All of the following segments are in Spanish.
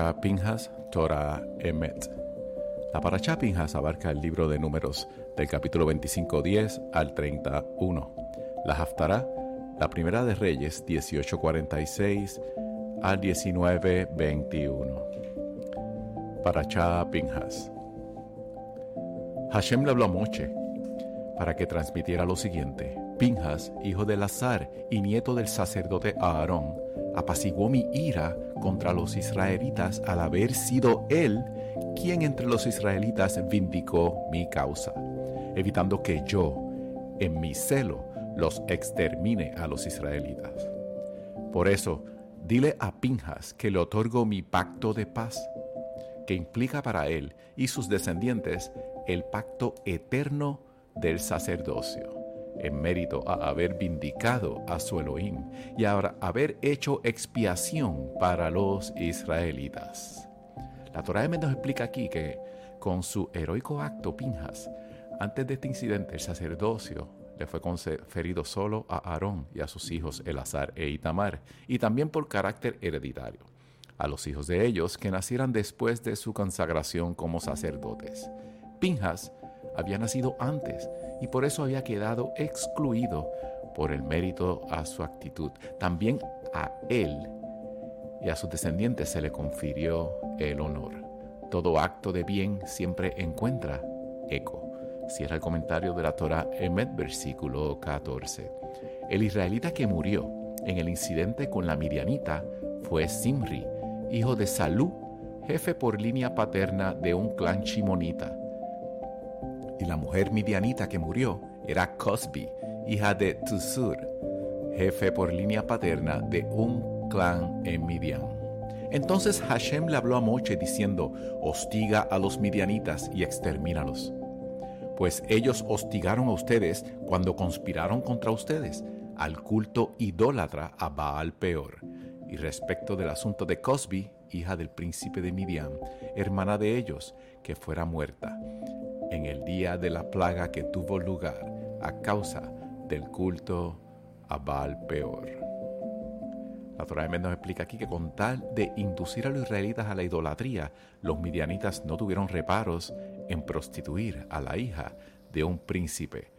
Parashá Pinjas, Torah Emet. La Parashá Pinjas abarca el libro de números del capítulo 25.10 al 31. La Haftará, la primera de Reyes 18.46 al 19.21. Parashá Pinjas. Hashem le habló a Moche para que transmitiera lo siguiente. Pinjas, hijo de Lazar y nieto del sacerdote Aarón, apaciguó mi ira contra los israelitas al haber sido él quien entre los israelitas vindicó mi causa, evitando que yo, en mi celo, los extermine a los israelitas. Por eso, dile a Pinjas que le otorgo mi pacto de paz, que implica para él y sus descendientes el pacto eterno del sacerdocio en mérito a haber vindicado a su Elohim y a haber hecho expiación para los israelitas. La Torah de nos explica aquí que con su heroico acto Pinjas, antes de este incidente el sacerdocio le fue conferido solo a Aarón y a sus hijos Elazar e Itamar, y también por carácter hereditario, a los hijos de ellos que nacieran después de su consagración como sacerdotes. Pinjas había nacido antes y por eso había quedado excluido por el mérito a su actitud. También a él y a sus descendientes se le confirió el honor. Todo acto de bien siempre encuentra eco. Cierra el comentario de la Torah Emet, versículo 14. El israelita que murió en el incidente con la Midianita fue Simri, hijo de Salú, jefe por línea paterna de un clan chimonita y la mujer midianita que murió era Cosby, hija de Tusur, jefe por línea paterna de un clan en Midian. Entonces Hashem le habló a Moche diciendo, hostiga a los midianitas y extermínalos. Pues ellos hostigaron a ustedes cuando conspiraron contra ustedes, al culto idólatra a Baal Peor. Y respecto del asunto de Cosby, hija del príncipe de Midian, hermana de ellos, que fuera muerta en el día de la plaga que tuvo lugar a causa del culto a Baal Peor. La Torah nos explica aquí que con tal de inducir a los israelitas a la idolatría, los midianitas no tuvieron reparos en prostituir a la hija de un príncipe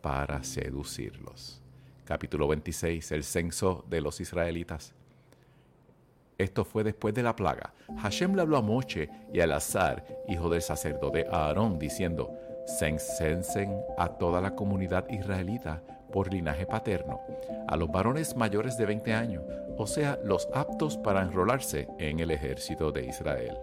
para seducirlos. Capítulo 26. El censo de los israelitas. Esto fue después de la plaga. Hashem le habló a Moche y a Elazar, hijo del sacerdote Aarón, diciendo, censen a toda la comunidad israelita por linaje paterno, a los varones mayores de 20 años, o sea, los aptos para enrolarse en el ejército de Israel.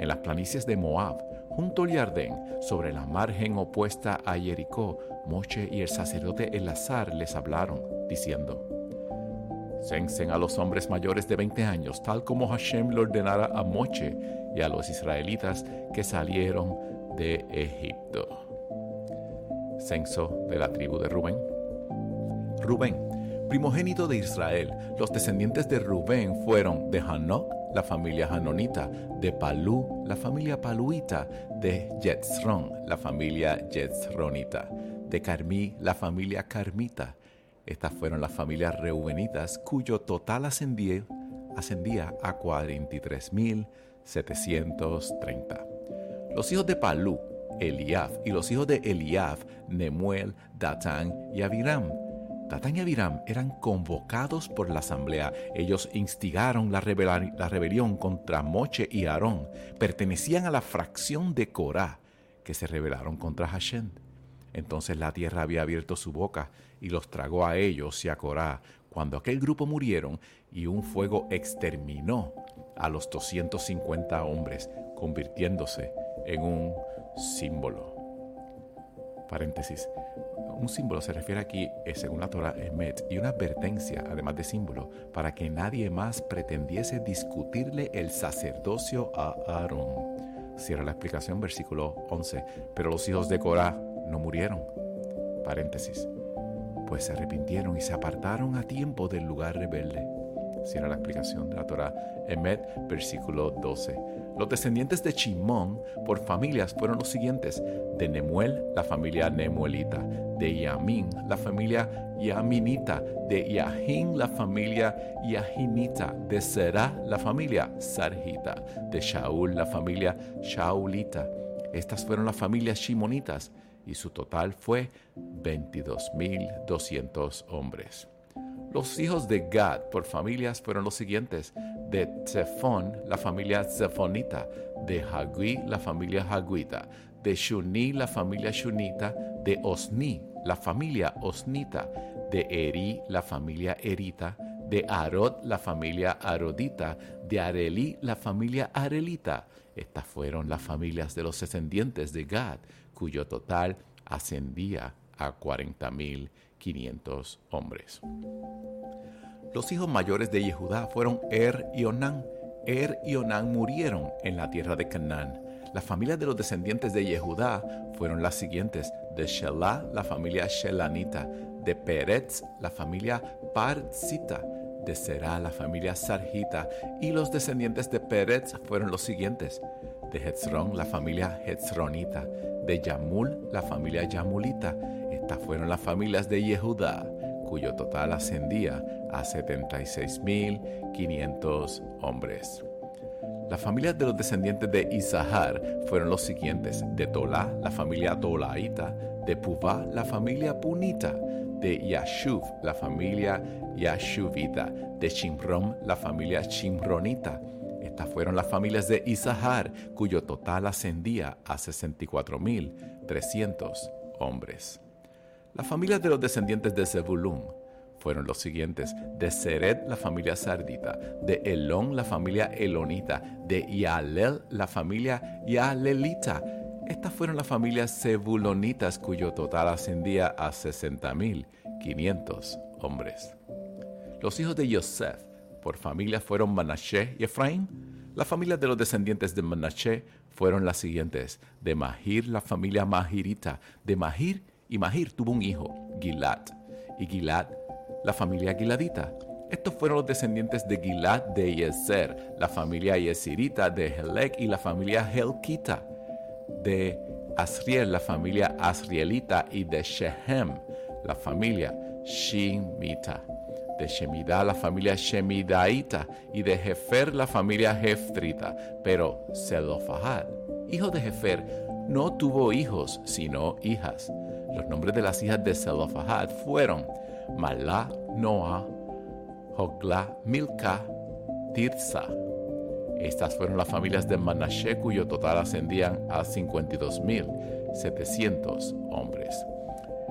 En las planicies de Moab, junto al Yardén, sobre la margen opuesta a Jericó, Moche y el sacerdote Elazar les hablaron, diciendo, Censen a los hombres mayores de 20 años, tal como Hashem le ordenara a Moche y a los israelitas que salieron de Egipto. Censo de la tribu de Rubén. Rubén, primogénito de Israel, los descendientes de Rubén fueron de Hanok, la familia Hanonita, de Palú, la familia Paluita, de Jetzron, la familia Jetzronita, de Carmí, la familia Carmita, estas fueron las familias reubenitas cuyo total ascendía, ascendía a 43.730. Los hijos de Palú, Eliab, y los hijos de Eliab, Nemuel, Datán y Abiram. Datán y Abiram eran convocados por la asamblea. Ellos instigaron la, la rebelión contra Moche y Aarón. Pertenecían a la fracción de Corá que se rebelaron contra Hashem. Entonces la tierra había abierto su boca y los tragó a ellos y a Corá, cuando aquel grupo murieron y un fuego exterminó a los 250 hombres, convirtiéndose en un símbolo. Paréntesis. Un símbolo se refiere aquí, eh, según la Torah, Emet, y una advertencia, además de símbolo, para que nadie más pretendiese discutirle el sacerdocio a Aarón. Cierra la explicación, versículo 11. Pero los hijos de Corá no murieron. Paréntesis. Pues se arrepintieron y se apartaron a tiempo del lugar rebelde. Si era la explicación de la Torah. Emet, versículo 12. Los descendientes de Chimón por familias fueron los siguientes: de Nemuel, la familia Nemuelita, de Yamin, la familia Yaminita, de Yahin, la familia Yahinita, de Será, la familia Sarjita, de Shaul, la familia Shaulita. Estas fueron las familias shimonitas y su total fue 22.200 hombres. Los hijos de Gad por familias fueron los siguientes: de Zephon, la familia Zephonita, de Hagui, la familia Haguita, de Shuni, la familia Shunita, de Osni, la familia Osnita, de Eri, la familia Erita, de Arod, la familia Arodita, de Areli, la familia Arelita. Estas fueron las familias de los descendientes de Gad, cuyo total ascendía a 40.500 hombres. Los hijos mayores de Yehudá fueron Er y Onán. Er y Onán murieron en la tierra de Canaán. Las familias de los descendientes de Yehudá fueron las siguientes: de Shelah, la familia Shelanita, de Peretz, la familia Parzita, de Será, la familia Sarjita, y los descendientes de Peretz fueron los siguientes: de Hetzron, la familia Hetzronita, de Yamul, la familia Yamulita. Estas fueron las familias de Yehudá cuyo total ascendía a 76.500 hombres. Las familias de los descendientes de Isahar fueron los siguientes: de Tola, la familia Tolaita, de Puvá, la familia Punita, de Yashuv, la familia Yashuvita, de Shimron, la familia Shimronita. Estas fueron las familias de Isahar, cuyo total ascendía a 64.300 hombres. Las familias de los descendientes de Zebulún fueron los siguientes: de Seret, la familia Sardita, de Elón, la familia Elonita, de Yalel, la familia Yalelita. Estas fueron las familias zebulonitas cuyo total ascendía a 60.500 hombres. Los hijos de Yosef por familia fueron Manashe y Efraín. Las familias de los descendientes de Manashe fueron las siguientes: de Mahir, la familia Mahirita, de Mahir y Mahir tuvo un hijo, Gilad, y Gilad, la familia Giladita. Estos fueron los descendientes de Gilad de Yezer, la familia Yezirita de Helek y la familia Helkita, de Asriel, la familia Asrielita y de Shehem, la familia Shemita, de Shemida, la familia Shemidaita y de Jefer, la familia Jeftrita. Pero Zelofahad, hijo de Jefer, no tuvo hijos, sino hijas. Los nombres de las hijas de Zelofahad fueron Malá, Noah, Hogla, Milka, Tirsa. Estas fueron las familias de Manashe cuyo total ascendían a 52.700 hombres.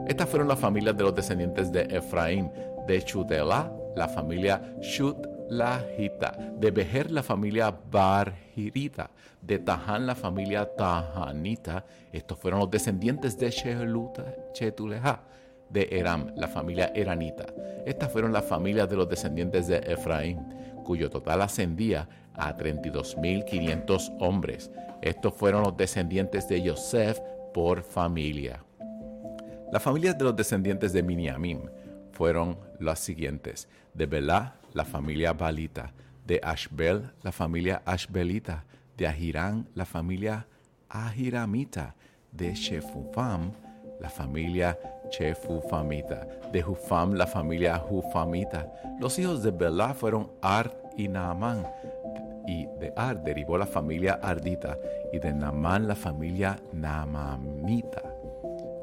Estas fueron las familias de los descendientes de Efraín, de Chudela, la familia Shutlahita, de Bejer, la familia Barhirita, de Tahán, la familia Tahanita. Estos fueron los descendientes de Chetuleja, de Eram, la familia Eranita. Estas fueron las familias de los descendientes de Efraín, cuyo total ascendía a 32.500 hombres. Estos fueron los descendientes de Yosef por familia. Las familias de los descendientes de Miniamim fueron las siguientes: de Belá, la familia Balita, de Ashbel, la familia Ashbelita, de Ahirán, la familia Ahiramita, de Shefufam, la familia Chefufamita, de Hufam, la familia Hufamita. Los hijos de Belá fueron Ard y Naamán, y de Ard derivó la familia Ardita, y de Naamán la familia Naamamita.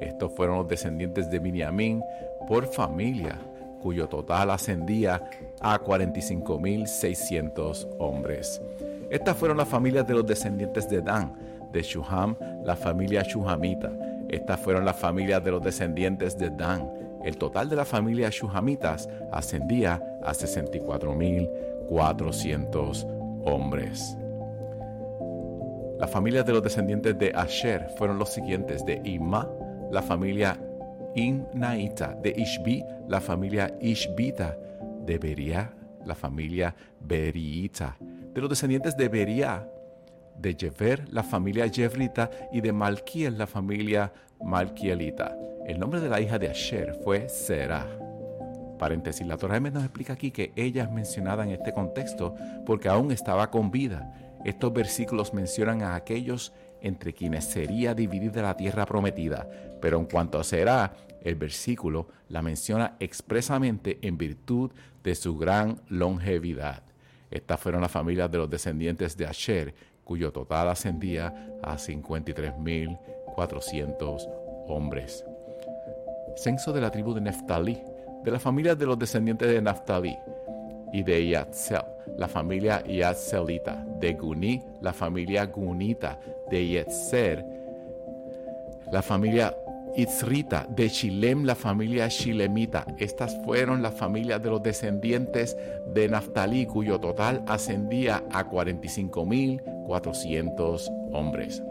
Estos fueron los descendientes de Miniamín por familia, cuyo total ascendía a 45.600 hombres. Estas fueron las familias de los descendientes de Dan, de Shuham, la familia Shuhamita. Estas fueron las familias de los descendientes de Dan. El total de la familia Shuhamitas ascendía a 64.400 hombres. Las familias de los descendientes de Asher fueron los siguientes: de Ima, la familia Innaita, de Ishbi, la familia Ishbita, de Beria, la familia Beriita, de los descendientes de Beria, de Jever, la familia Jevrita, y de Malkiel, la familia Malkielita. El nombre de la hija de Asher fue Serah. Paréntesis, la Torah nos explica aquí que ella es mencionada en este contexto porque aún estaba con vida. Estos versículos mencionan a aquellos entre quienes sería dividida la tierra prometida, pero en cuanto a será, el versículo la menciona expresamente en virtud de su gran longevidad. Estas fueron las familias de los descendientes de Asher, cuyo total ascendía a 53.400 hombres. Censo de la tribu de Neftali, de la familia de los descendientes de Neftali, y de Yatzel, la familia Yatzelita, de Guni, la familia Gunita, de Yetzer, la familia Itzrita, de Chilem, la familia Chilemita. Estas fueron las familias de los descendientes de Naftali, cuyo total ascendía a 45.400 hombres.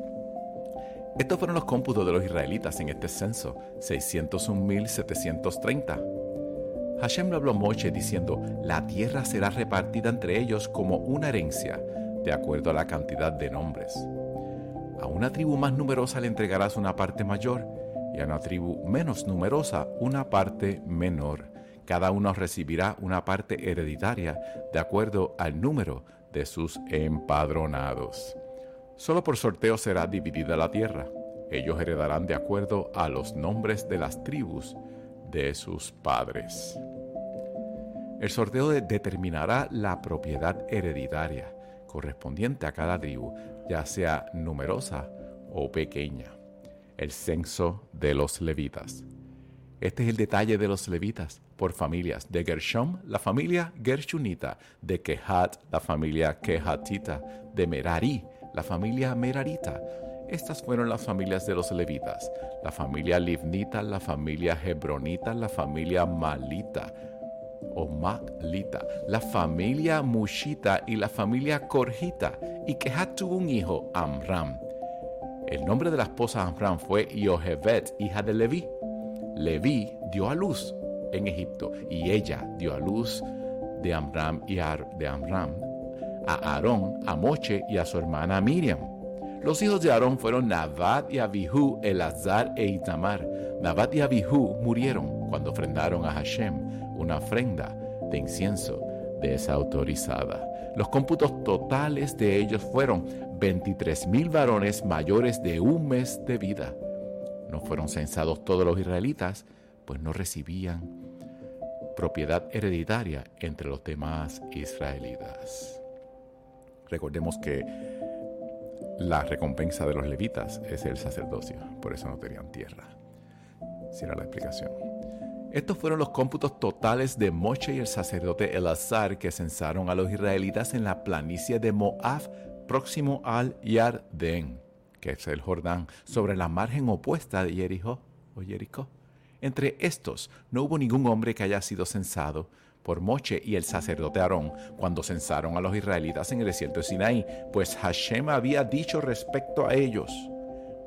Estos fueron los cómputos de los israelitas en este censo, 601.730. Hashem le habló a Moche diciendo, la tierra será repartida entre ellos como una herencia, de acuerdo a la cantidad de nombres. A una tribu más numerosa le entregarás una parte mayor y a una tribu menos numerosa una parte menor. Cada uno recibirá una parte hereditaria de acuerdo al número de sus empadronados. Solo por sorteo será dividida la tierra. Ellos heredarán de acuerdo a los nombres de las tribus de sus padres. El sorteo determinará la propiedad hereditaria correspondiente a cada tribu, ya sea numerosa o pequeña. El censo de los levitas. Este es el detalle de los levitas por familias. De Gershom, la familia Gershunita. De Kehat, la familia Kehatita. De Merari, la familia Merarita estas fueron las familias de los levitas, la familia Livnita, la familia Hebronita, la familia Malita o Malita, la familia Mushita y la familia Korjita, y Kehat tuvo un hijo, Amram. El nombre de la esposa Amram fue Yohevet, hija de Leví. Leví dio a luz en Egipto y ella dio a luz de Amram y de Amram a Aarón, a Moche y a su hermana Miriam. Los hijos de Aarón fueron Nabat y Abihu, Elazar e Itamar. Nabat y Abihu murieron cuando ofrendaron a Hashem una ofrenda de incienso desautorizada. Los cómputos totales de ellos fueron 23 mil varones mayores de un mes de vida. No fueron censados todos los israelitas, pues no recibían propiedad hereditaria entre los demás israelitas. Recordemos que la recompensa de los levitas es el sacerdocio, por eso no tenían tierra. Si era la explicación. Estos fueron los cómputos totales de Moche y el sacerdote Elazar que censaron a los israelitas en la planicie de Moab, próximo al Yarden, que es el Jordán, sobre la margen opuesta de Jericó o Jericó. Entre estos no hubo ningún hombre que haya sido censado, por Moche y el sacerdote Aarón cuando censaron a los israelitas en el desierto de Sinaí, pues Hashem había dicho respecto a ellos,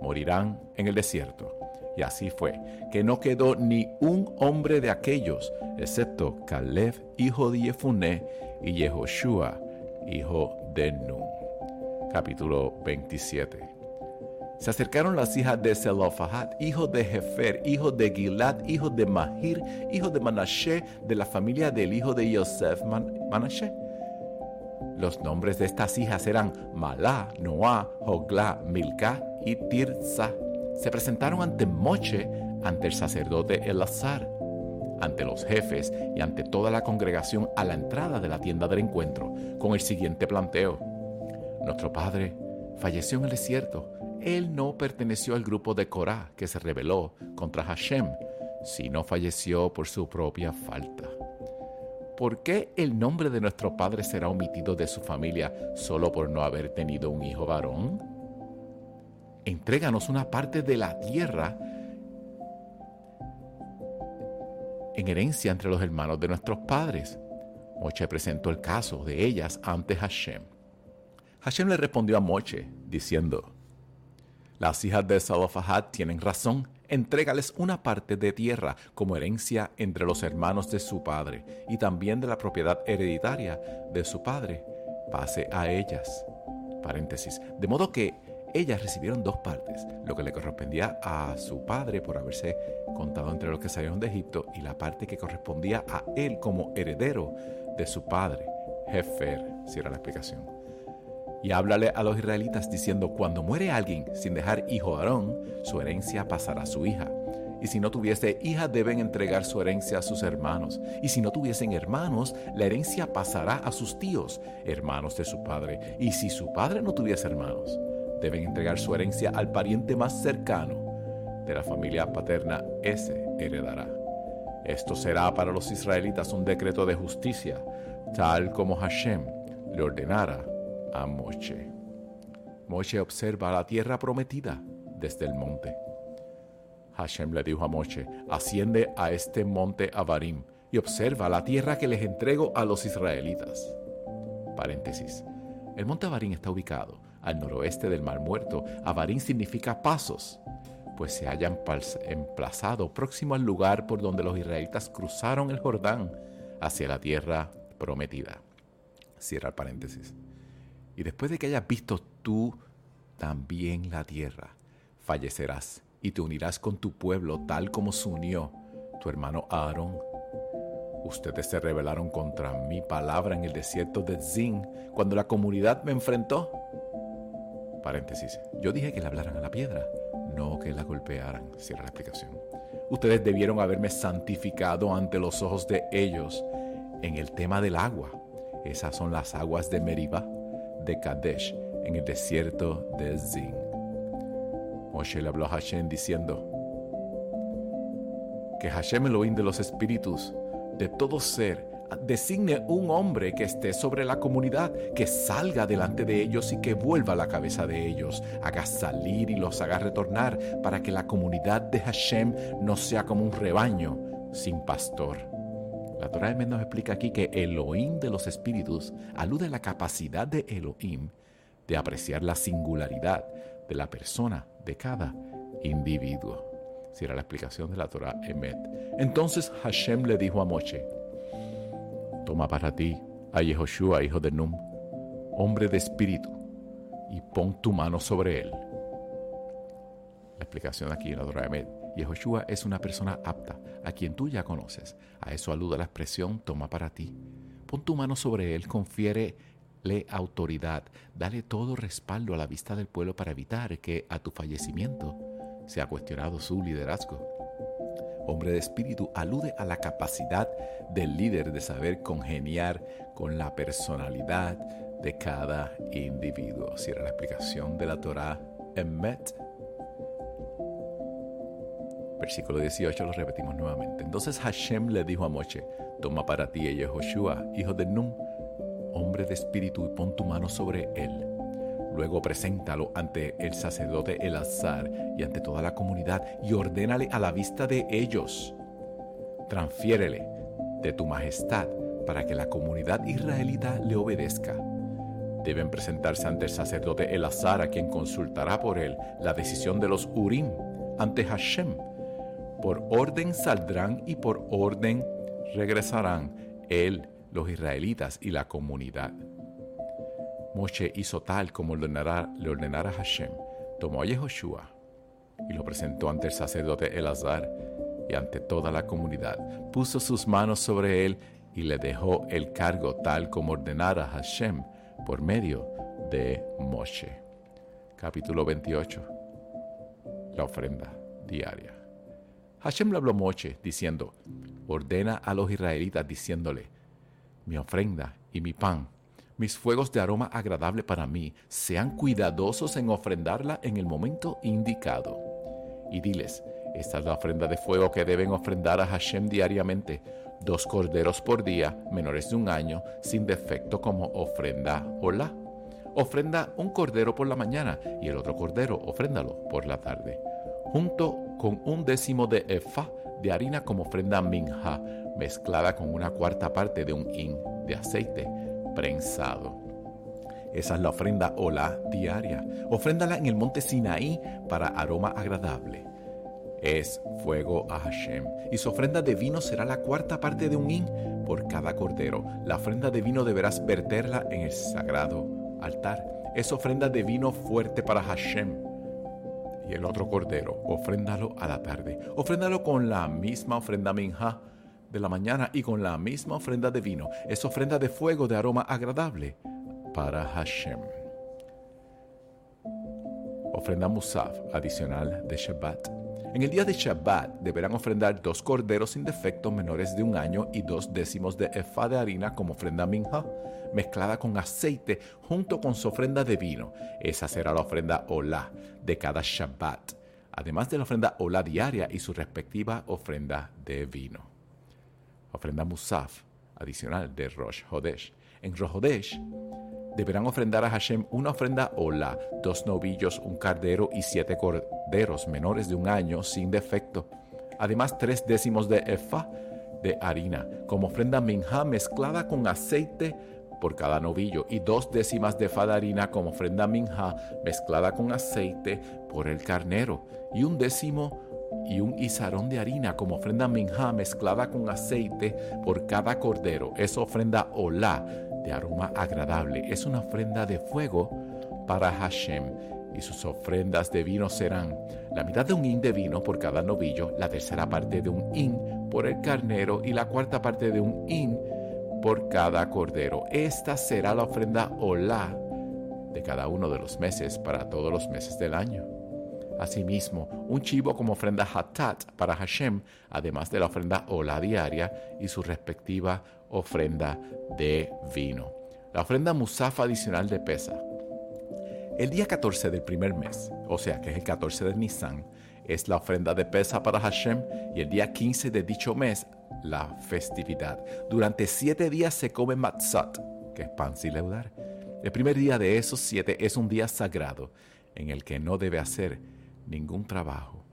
morirán en el desierto. Y así fue, que no quedó ni un hombre de aquellos, excepto Caleb, hijo de Yefuné, y Yehoshua, hijo de Nun. Capítulo 27. Se acercaron las hijas de Zelofahad, hijo de Jefer, hijo de Gilad, hijo de Mahir, hijo de Manashe, de la familia del hijo de Yosef Manashe. Los nombres de estas hijas eran Malá, Noah, Hogla, Milka y Tirza. Se presentaron ante Moche, ante el sacerdote Elazar, ante los jefes y ante toda la congregación a la entrada de la tienda del encuentro, con el siguiente planteo. Nuestro padre falleció en el desierto él no perteneció al grupo de Korah que se rebeló contra Hashem, sino falleció por su propia falta. ¿Por qué el nombre de nuestro padre será omitido de su familia solo por no haber tenido un hijo varón? Entréganos una parte de la tierra en herencia entre los hermanos de nuestros padres. Moche presentó el caso de ellas ante Hashem. Hashem le respondió a Moche diciendo, las hijas de Salofahad tienen razón. Entrégales una parte de tierra como herencia entre los hermanos de su padre y también de la propiedad hereditaria de su padre. Pase a ellas. Paréntesis. De modo que ellas recibieron dos partes, lo que le correspondía a su padre por haberse contado entre los que salieron de Egipto y la parte que correspondía a él como heredero de su padre, Jefer, si era la explicación. Y háblale a los israelitas diciendo, cuando muere alguien sin dejar hijo a Aarón, su herencia pasará a su hija. Y si no tuviese hija, deben entregar su herencia a sus hermanos. Y si no tuviesen hermanos, la herencia pasará a sus tíos, hermanos de su padre. Y si su padre no tuviese hermanos, deben entregar su herencia al pariente más cercano de la familia paterna. Ese heredará. Esto será para los israelitas un decreto de justicia, tal como Hashem le ordenara a Moshe. Moshe observa la tierra prometida desde el monte. Hashem le dijo a Moshe, asciende a este monte Avarim y observa la tierra que les entrego a los israelitas. Paréntesis. El monte Avarim está ubicado al noroeste del Mar Muerto. Avarim significa pasos, pues se haya emplazado próximo al lugar por donde los israelitas cruzaron el Jordán hacia la tierra prometida. Cierra el paréntesis. Y después de que hayas visto tú también la tierra, fallecerás y te unirás con tu pueblo tal como se unió tu hermano Aarón. Ustedes se rebelaron contra mi palabra en el desierto de Zin cuando la comunidad me enfrentó. Paréntesis. Yo dije que le hablaran a la piedra, no que la golpearan. Cierra la explicación. Ustedes debieron haberme santificado ante los ojos de ellos en el tema del agua. Esas son las aguas de Meribah, de Kadesh, en el desierto de Zin. Moshe le habló a Hashem diciendo, que Hashem Elohim de los espíritus, de todo ser, designe un hombre que esté sobre la comunidad, que salga delante de ellos y que vuelva a la cabeza de ellos, haga salir y los haga retornar, para que la comunidad de Hashem no sea como un rebaño sin pastor. La Torah de nos explica aquí que Elohim de los espíritus alude a la capacidad de Elohim de apreciar la singularidad de la persona de cada individuo. Si era la explicación de la Torah Emet. Entonces Hashem le dijo a Moshe, toma para ti a Yehoshua, hijo de Num, hombre de espíritu, y pon tu mano sobre él. La explicación aquí en la Torah Emet. Yehoshua es una persona apta, a quien tú ya conoces. A eso aluda la expresión toma para ti. Pon tu mano sobre él, confiere le autoridad, dale todo respaldo a la vista del pueblo para evitar que a tu fallecimiento sea cuestionado su liderazgo. Hombre de espíritu alude a la capacidad del líder de saber congeniar con la personalidad de cada individuo. Si era la explicación de la Torah Emmet. Versículo 18 lo repetimos nuevamente. Entonces Hashem le dijo a Moshe, toma para ti a Yehoshua, hijo de Nun, hombre de espíritu, y pon tu mano sobre él. Luego preséntalo ante el sacerdote Elazar y ante toda la comunidad y ordénale a la vista de ellos. Transfiérele de tu majestad para que la comunidad israelita le obedezca. Deben presentarse ante el sacerdote Elazar, a quien consultará por él la decisión de los Urim ante Hashem. Por orden saldrán y por orden regresarán él los israelitas y la comunidad. Moshe hizo tal como le ordenara, Hashem. Tomó a Yehoshua y lo presentó ante el sacerdote Elazar y ante toda la comunidad. Puso sus manos sobre él y le dejó el cargo tal como ordenara Hashem por medio de Moshe. Capítulo 28. La ofrenda diaria. Hashem le habló a Moshe diciendo, ordena a los israelitas diciéndole, mi ofrenda y mi pan, mis fuegos de aroma agradable para mí, sean cuidadosos en ofrendarla en el momento indicado. Y diles, esta es la ofrenda de fuego que deben ofrendar a Hashem diariamente, dos corderos por día, menores de un año, sin defecto como ofrenda hola. Ofrenda un cordero por la mañana y el otro cordero ofréndalo por la tarde, junto con un décimo de efa de harina como ofrenda minja, mezclada con una cuarta parte de un hin de aceite prensado. Esa es la ofrenda hola diaria. Ofréndala en el monte Sinaí para aroma agradable. Es fuego a Hashem. Y su ofrenda de vino será la cuarta parte de un hin por cada cordero. La ofrenda de vino deberás verterla en el sagrado altar. es ofrenda de vino fuerte para Hashem. Y el otro cordero, ofréndalo a la tarde. Ofréndalo con la misma ofrenda minja de la mañana y con la misma ofrenda de vino. Es ofrenda de fuego de aroma agradable para Hashem. Ofrenda Musaf adicional de Shabbat. En el día de Shabbat deberán ofrendar dos corderos sin defecto menores de un año y dos décimos de efa de harina como ofrenda minja, mezclada con aceite junto con su ofrenda de vino. Esa será la ofrenda Olá de cada Shabbat, además de la ofrenda Olá diaria y su respectiva ofrenda de vino. Ofrenda Musaf adicional de Rosh Hodesh. En Rosh Hodesh deberán ofrendar a Hashem una ofrenda hola, dos novillos, un cardero y siete corderos menores de un año sin defecto. Además, tres décimos de efa de harina, como ofrenda minja mezclada con aceite por cada novillo, y dos décimas de efa de harina como ofrenda minja mezclada con aceite por el carnero, y un décimo y un izarón de harina como ofrenda minja mezclada con aceite por cada cordero. Es ofrenda hola de aroma agradable. Es una ofrenda de fuego para Hashem. Y sus ofrendas de vino serán la mitad de un hin de vino por cada novillo, la tercera parte de un hin por el carnero y la cuarta parte de un hin por cada cordero. Esta será la ofrenda olá de cada uno de los meses para todos los meses del año. Asimismo, un chivo como ofrenda hatat para Hashem, además de la ofrenda olá diaria y su respectiva ofrenda de vino. La ofrenda musafa adicional de pesa. El día 14 del primer mes, o sea que es el 14 de Nisan, es la ofrenda de pesa para Hashem y el día 15 de dicho mes, la festividad. Durante siete días se come matzot, que es pan sin leudar. El primer día de esos siete es un día sagrado en el que no debe hacer ningún trabajo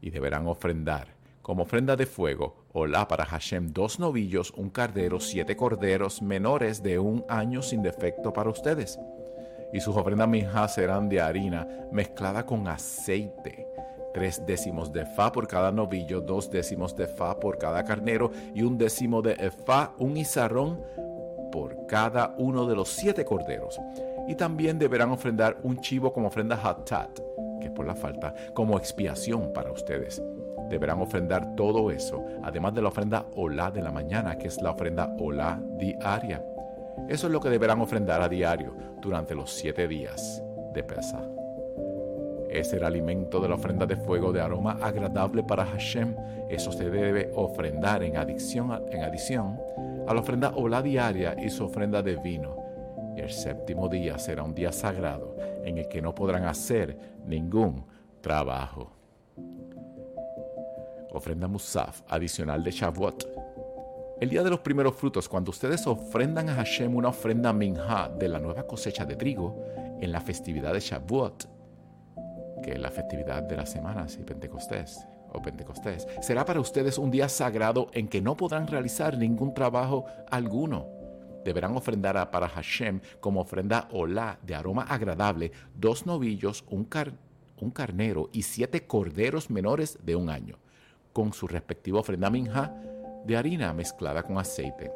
y deberán ofrendar como ofrenda de fuego, hola para Hashem, dos novillos, un cardero, siete corderos menores de un año sin defecto para ustedes. Y sus ofrendas mijas serán de harina mezclada con aceite. Tres décimos de fa por cada novillo, dos décimos de fa por cada carnero y un décimo de fa, un izarrón por cada uno de los siete corderos. Y también deberán ofrendar un chivo como ofrenda hatat, que es por la falta, como expiación para ustedes deberán ofrendar todo eso, además de la ofrenda olá de la mañana, que es la ofrenda olá diaria. Eso es lo que deberán ofrendar a diario durante los siete días de pesa. Es el alimento de la ofrenda de fuego de aroma agradable para Hashem. Eso se debe ofrendar en adición en adición a la ofrenda olá diaria y su ofrenda de vino. Y el séptimo día será un día sagrado en el que no podrán hacer ningún trabajo ofrenda Musaf adicional de Shavuot. El día de los primeros frutos, cuando ustedes ofrendan a Hashem una ofrenda minja de la nueva cosecha de trigo en la festividad de Shavuot, que es la festividad de las semanas y Pentecostés o Pentecostés, será para ustedes un día sagrado en que no podrán realizar ningún trabajo alguno. Deberán ofrendar para Hashem como ofrenda olá de aroma agradable dos novillos, un, un carnero y siete corderos menores de un año con su respectiva ofrenda minja de harina mezclada con aceite.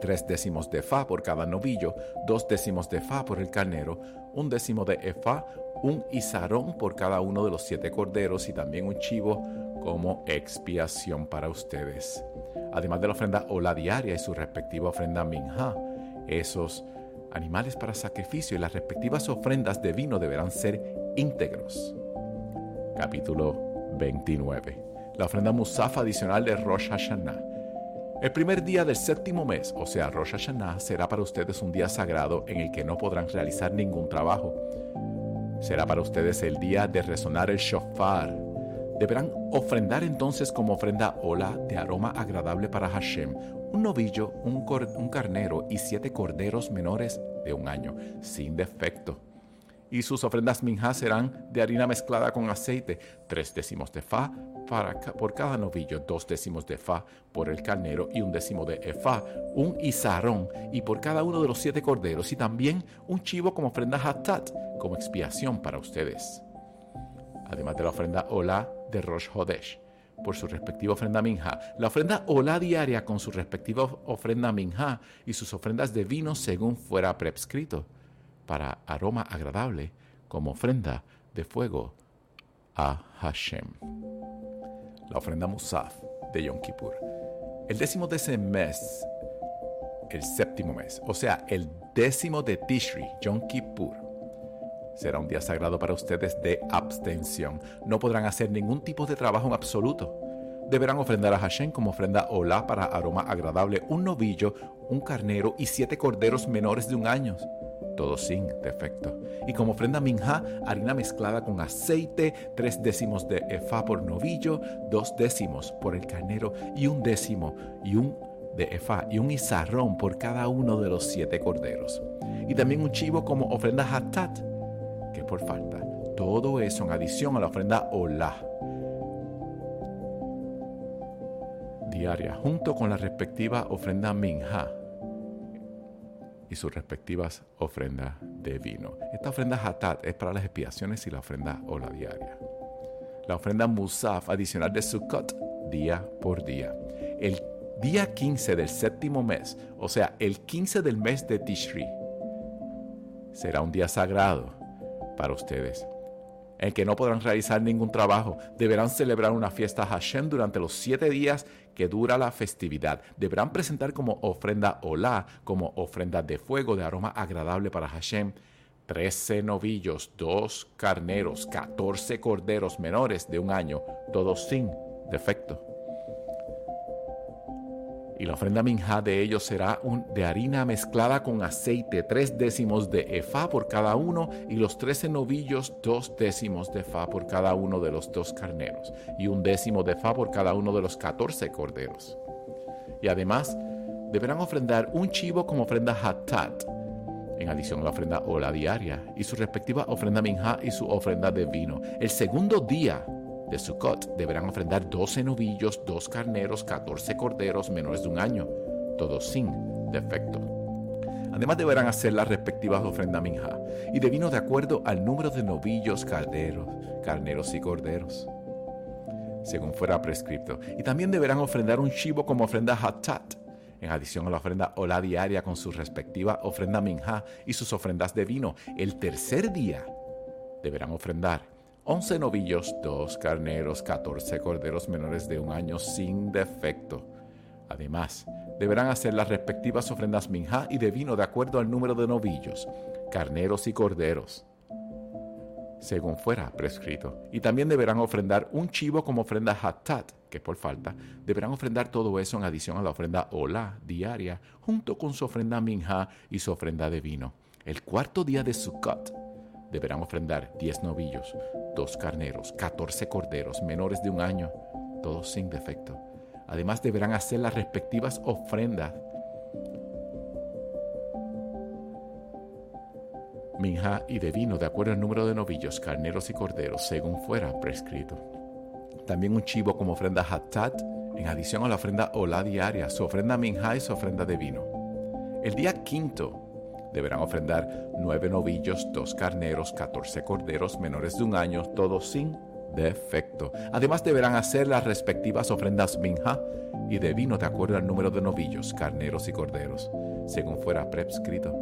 Tres décimos de fa por cada novillo, dos décimos de fa por el carnero, un décimo de efa, un izarón por cada uno de los siete corderos y también un chivo como expiación para ustedes. Además de la ofrenda o la diaria y su respectiva ofrenda minja, esos animales para sacrificio y las respectivas ofrendas de vino deberán ser íntegros. Capítulo 29 la ofrenda Musaf adicional de Rosh Hashanah. El primer día del séptimo mes, o sea, Rosh Hashanah, será para ustedes un día sagrado en el que no podrán realizar ningún trabajo. Será para ustedes el día de resonar el shofar. Deberán ofrendar entonces como ofrenda hola de aroma agradable para Hashem, un novillo, un carnero y siete corderos menores de un año, sin defecto y sus ofrendas minjas serán de harina mezclada con aceite, tres décimos de fa para, por cada novillo, dos décimos de fa por el carnero y un décimo de efa, un izarón y por cada uno de los siete corderos y también un chivo como ofrenda hatat, como expiación para ustedes. Además de la ofrenda hola de Rosh Hodesh por su respectiva ofrenda minja, la ofrenda hola diaria con su respectiva ofrenda minja y sus ofrendas de vino según fuera prescrito para aroma agradable como ofrenda de fuego a Hashem. La ofrenda Musaf de Yom Kippur. El décimo de ese mes, el séptimo mes, o sea, el décimo de Tishri, Yom Kippur, será un día sagrado para ustedes de abstención. No podrán hacer ningún tipo de trabajo en absoluto. Deberán ofrendar a Hashem como ofrenda olá para aroma agradable un novillo, un carnero y siete corderos menores de un año todo sin defecto. Y como ofrenda minja, harina mezclada con aceite, tres décimos de efa por novillo, dos décimos por el carnero y un décimo y un de efa y un izarrón por cada uno de los siete corderos. Y también un chivo como ofrenda hatat, que por falta. Todo eso en adición a la ofrenda olá diaria, junto con la respectiva ofrenda minja y sus respectivas ofrendas de vino. Esta ofrenda Hatat es para las expiaciones y la ofrenda Ola diaria. La ofrenda Musaf adicional de Sukkot, día por día. El día 15 del séptimo mes, o sea, el 15 del mes de Tishri, será un día sagrado para ustedes en que no podrán realizar ningún trabajo. Deberán celebrar una fiesta Hashem durante los siete días que dura la festividad. Deberán presentar como ofrenda Olá, como ofrenda de fuego de aroma agradable para Hashem, trece novillos, dos carneros, catorce corderos menores de un año, todos sin defecto y la ofrenda minja de ellos será un, de harina mezclada con aceite, tres décimos de efa por cada uno, y los trece novillos, dos décimos de efa por cada uno de los dos carneros, y un décimo de efa por cada uno de los catorce corderos. Y además, deberán ofrendar un chivo como ofrenda hatat, en adición a la ofrenda ola diaria, y su respectiva ofrenda minja y su ofrenda de vino. El segundo día de Sukkot deberán ofrendar 12 novillos, 2 carneros, 14 corderos menores de un año, todos sin defecto. Además deberán hacer las respectivas ofrendas minja y de vino de acuerdo al número de novillos, carneros, carneros y corderos, según fuera prescrito. Y también deberán ofrendar un chivo como ofrenda hatat, en adición a la ofrenda olá diaria con su respectiva ofrenda minja y sus ofrendas de vino. El tercer día deberán ofrendar 11 novillos, 2 carneros, 14 corderos menores de un año sin defecto. Además, deberán hacer las respectivas ofrendas minja y de vino de acuerdo al número de novillos, carneros y corderos, según fuera prescrito. Y también deberán ofrendar un chivo como ofrenda hatat, que por falta, deberán ofrendar todo eso en adición a la ofrenda hola diaria, junto con su ofrenda minja y su ofrenda de vino. El cuarto día de Sukkot deberán ofrendar 10 novillos, 2 carneros, 14 corderos menores de un año, todos sin defecto. Además deberán hacer las respectivas ofrendas. Minja y de vino de acuerdo al número de novillos, carneros y corderos, según fuera prescrito. También un chivo como ofrenda hatat, en adición a la ofrenda olá diaria, su ofrenda minja y su ofrenda de vino. El día quinto Deberán ofrendar nueve novillos, dos carneros, catorce corderos menores de un año, todos sin defecto. Además deberán hacer las respectivas ofrendas minja y de vino de acuerdo al número de novillos, carneros y corderos, según fuera prescrito.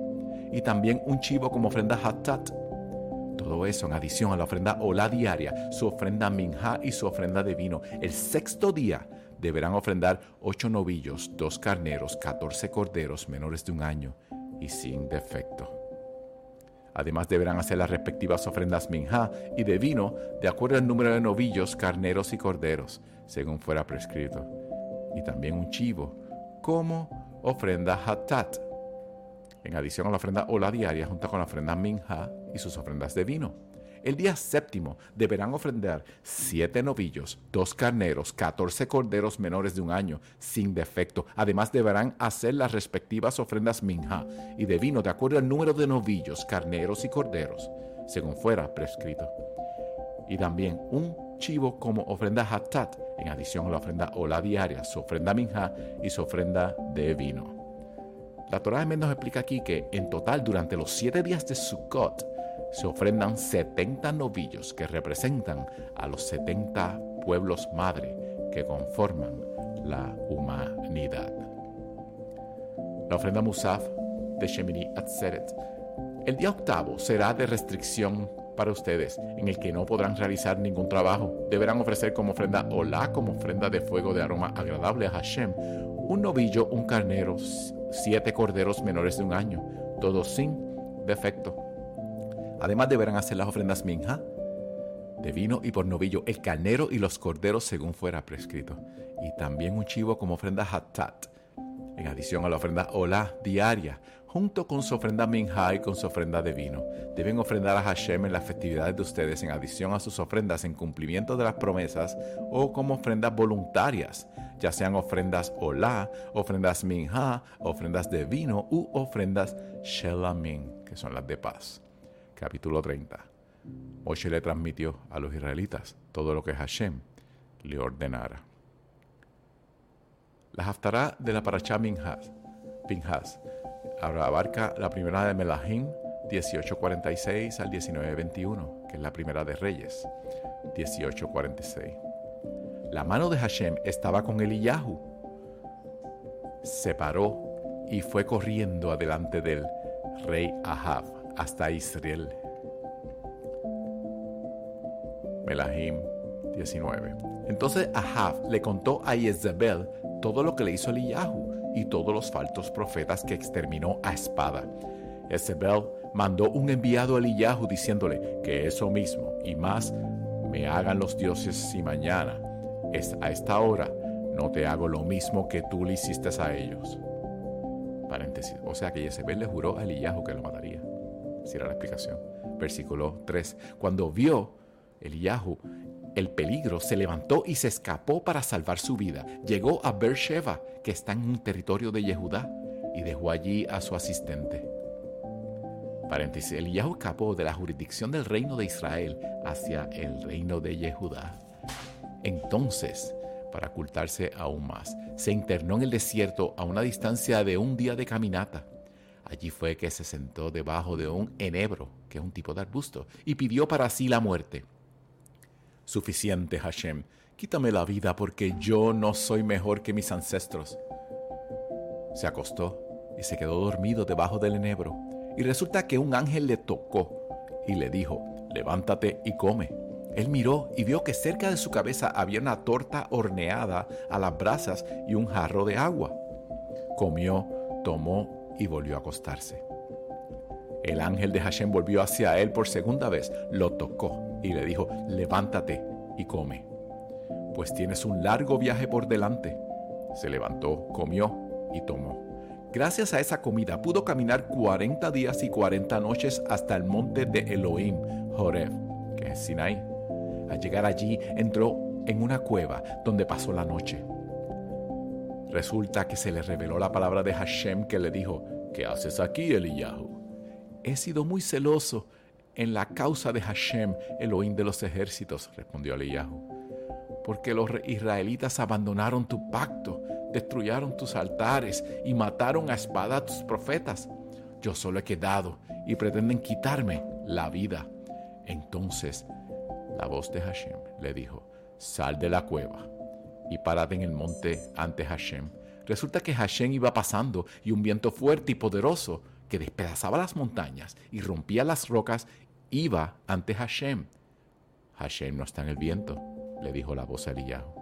Y también un chivo como ofrenda hatat. Todo eso en adición a la ofrenda la diaria, su ofrenda minja y su ofrenda de vino. El sexto día deberán ofrendar ocho novillos, dos carneros, catorce corderos menores de un año y sin defecto. Además deberán hacer las respectivas ofrendas minja y de vino de acuerdo al número de novillos, carneros y corderos, según fuera prescrito, y también un chivo como ofrenda hatat, en adición a la ofrenda ola diaria junto con la ofrenda minja y sus ofrendas de vino. El día séptimo deberán ofrendar siete novillos, dos carneros, catorce corderos menores de un año, sin defecto. Además deberán hacer las respectivas ofrendas minja y de vino de acuerdo al número de novillos, carneros y corderos, según fuera prescrito. Y también un chivo como ofrenda hatat, en adición a la ofrenda ola diaria, su ofrenda minja y su ofrenda de vino. La Torah de nos explica aquí que en total durante los siete días de Sukkot, se ofrendan 70 novillos que representan a los 70 pueblos madre que conforman la humanidad. La ofrenda Musaf de Shemini Atzeret El día octavo será de restricción para ustedes, en el que no podrán realizar ningún trabajo. Deberán ofrecer como ofrenda olá, como ofrenda de fuego de aroma agradable a Hashem, un novillo, un carnero, siete corderos menores de un año, todos sin defecto. Además deberán hacer las ofrendas minja, de vino y por novillo, el carnero y los corderos según fuera prescrito, y también un chivo como ofrenda hatat, en adición a la ofrenda olá diaria, junto con su ofrenda minja y con su ofrenda de vino. Deben ofrendar a Hashem en las festividades de ustedes en adición a sus ofrendas en cumplimiento de las promesas o como ofrendas voluntarias, ya sean ofrendas olá, ofrendas minja, ofrendas de vino u ofrendas shelamin, que son las de paz. Capítulo 30. Moshe le transmitió a los israelitas todo lo que Hashem le ordenara. La haftará de la Parashá Pinhas, Pinhas abarca la primera de Melahim 1846 al 1921, que es la primera de Reyes 1846. La mano de Hashem estaba con Eliyahu. Se paró y fue corriendo adelante del rey Ahab hasta Israel Melahim 19. Entonces Ahab le contó a Jezebel todo lo que le hizo Eliyahu y todos los faltos profetas que exterminó a espada. Jezebel mandó un enviado a Eliyahu diciéndole que eso mismo y más me hagan los dioses si mañana es a esta hora no te hago lo mismo que tú le hiciste a ellos. O sea que Jezebel le juró a Eliyahu que lo mataría. Era la explicación. Versículo 3. Cuando vio Eliyahu, el peligro, se levantó y se escapó para salvar su vida. Llegó a Beersheba, que está en un territorio de Yehudá, y dejó allí a su asistente. Paréntesis, Eliyahu escapó de la jurisdicción del reino de Israel hacia el reino de Yehudá. Entonces, para ocultarse aún más, se internó en el desierto a una distancia de un día de caminata. Allí fue que se sentó debajo de un enebro, que es un tipo de arbusto, y pidió para sí la muerte. Suficiente, Hashem. Quítame la vida porque yo no soy mejor que mis ancestros. Se acostó y se quedó dormido debajo del enebro. Y resulta que un ángel le tocó y le dijo, levántate y come. Él miró y vio que cerca de su cabeza había una torta horneada a las brasas y un jarro de agua. Comió, tomó y volvió a acostarse. El ángel de Hashem volvió hacia él por segunda vez, lo tocó y le dijo, levántate y come, pues tienes un largo viaje por delante. Se levantó, comió y tomó. Gracias a esa comida pudo caminar 40 días y 40 noches hasta el monte de Elohim, Horeb, que es Sinai. Al llegar allí entró en una cueva donde pasó la noche. Resulta que se le reveló la palabra de Hashem que le dijo, ¿qué haces aquí, Eliyahu? He sido muy celoso en la causa de Hashem, Elohim de los ejércitos, respondió Eliyahu. Porque los israelitas abandonaron tu pacto, destruyeron tus altares y mataron a espada a tus profetas. Yo solo he quedado y pretenden quitarme la vida. Entonces la voz de Hashem le dijo, sal de la cueva y párate en el monte ante Hashem. Resulta que Hashem iba pasando y un viento fuerte y poderoso que despedazaba las montañas y rompía las rocas, iba ante Hashem. Hashem no está en el viento, le dijo la voz a Eliyahu.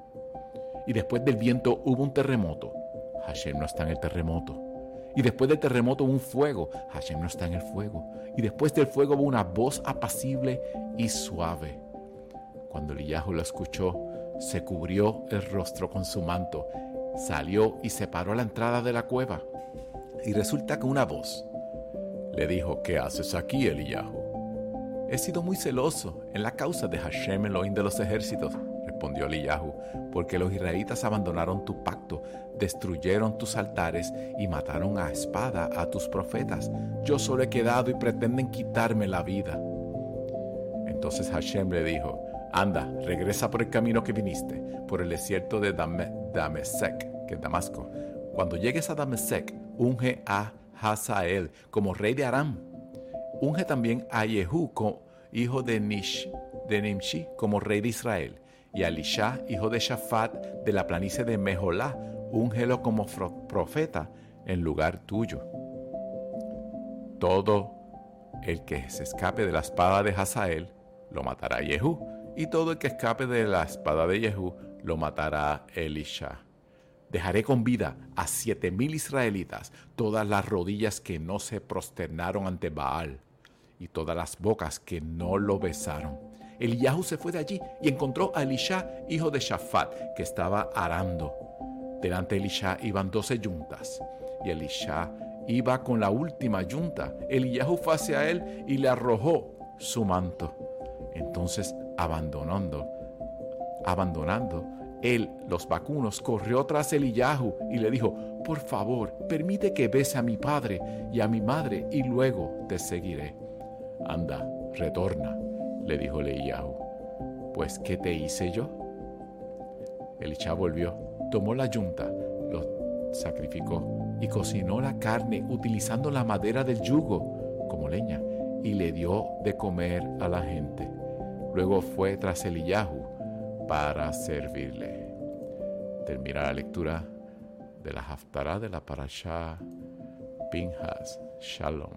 Y después del viento hubo un terremoto. Hashem no está en el terremoto. Y después del terremoto hubo un fuego. Hashem no está en el fuego. Y después del fuego hubo una voz apacible y suave. Cuando Eliyahu lo escuchó, se cubrió el rostro con su manto, salió y se paró a la entrada de la cueva. Y resulta que una voz le dijo, ¿qué haces aquí, Eliyahu? He sido muy celoso en la causa de Hashem Elohim de los ejércitos, respondió Eliyahu, porque los israelitas abandonaron tu pacto, destruyeron tus altares y mataron a espada a tus profetas. Yo solo he quedado y pretenden quitarme la vida. Entonces Hashem le dijo, anda, regresa por el camino que viniste, por el desierto de Damesek, que es Damasco. Cuando llegues a Damesek, unge a Hazael como rey de Aram. Unge también a Yehu, hijo de, Nish, de Nimshi, como rey de Israel. Y a Elisha, hijo de Shafat, de la planicie de Meholá, úngelo como profeta en lugar tuyo. Todo el que se escape de la espada de Hazael lo matará Jehú, y todo el que escape de la espada de Jehú lo matará Elisha. Dejaré con vida a siete mil israelitas, todas las rodillas que no se prosternaron ante Baal, y todas las bocas que no lo besaron. Eliyahu se fue de allí y encontró a Elisha, hijo de Shafat, que estaba arando. Delante de Elisha iban doce yuntas, y Elisha iba con la última yunta. Eliyahu fue hacia él y le arrojó su manto. Entonces, abandonando, abandonando, él, los vacunos, corrió tras Eliyahu y le dijo, por favor, permite que bese a mi padre y a mi madre y luego te seguiré. Anda, retorna, le dijo Eliyahu. Pues, ¿qué te hice yo? Elisha volvió, tomó la yunta, lo sacrificó y cocinó la carne utilizando la madera del yugo como leña y le dio de comer a la gente. Luego fue tras Eliyahu para servirle. Termina la lectura de la Haftarah de la Parashá Pinhas Shalom.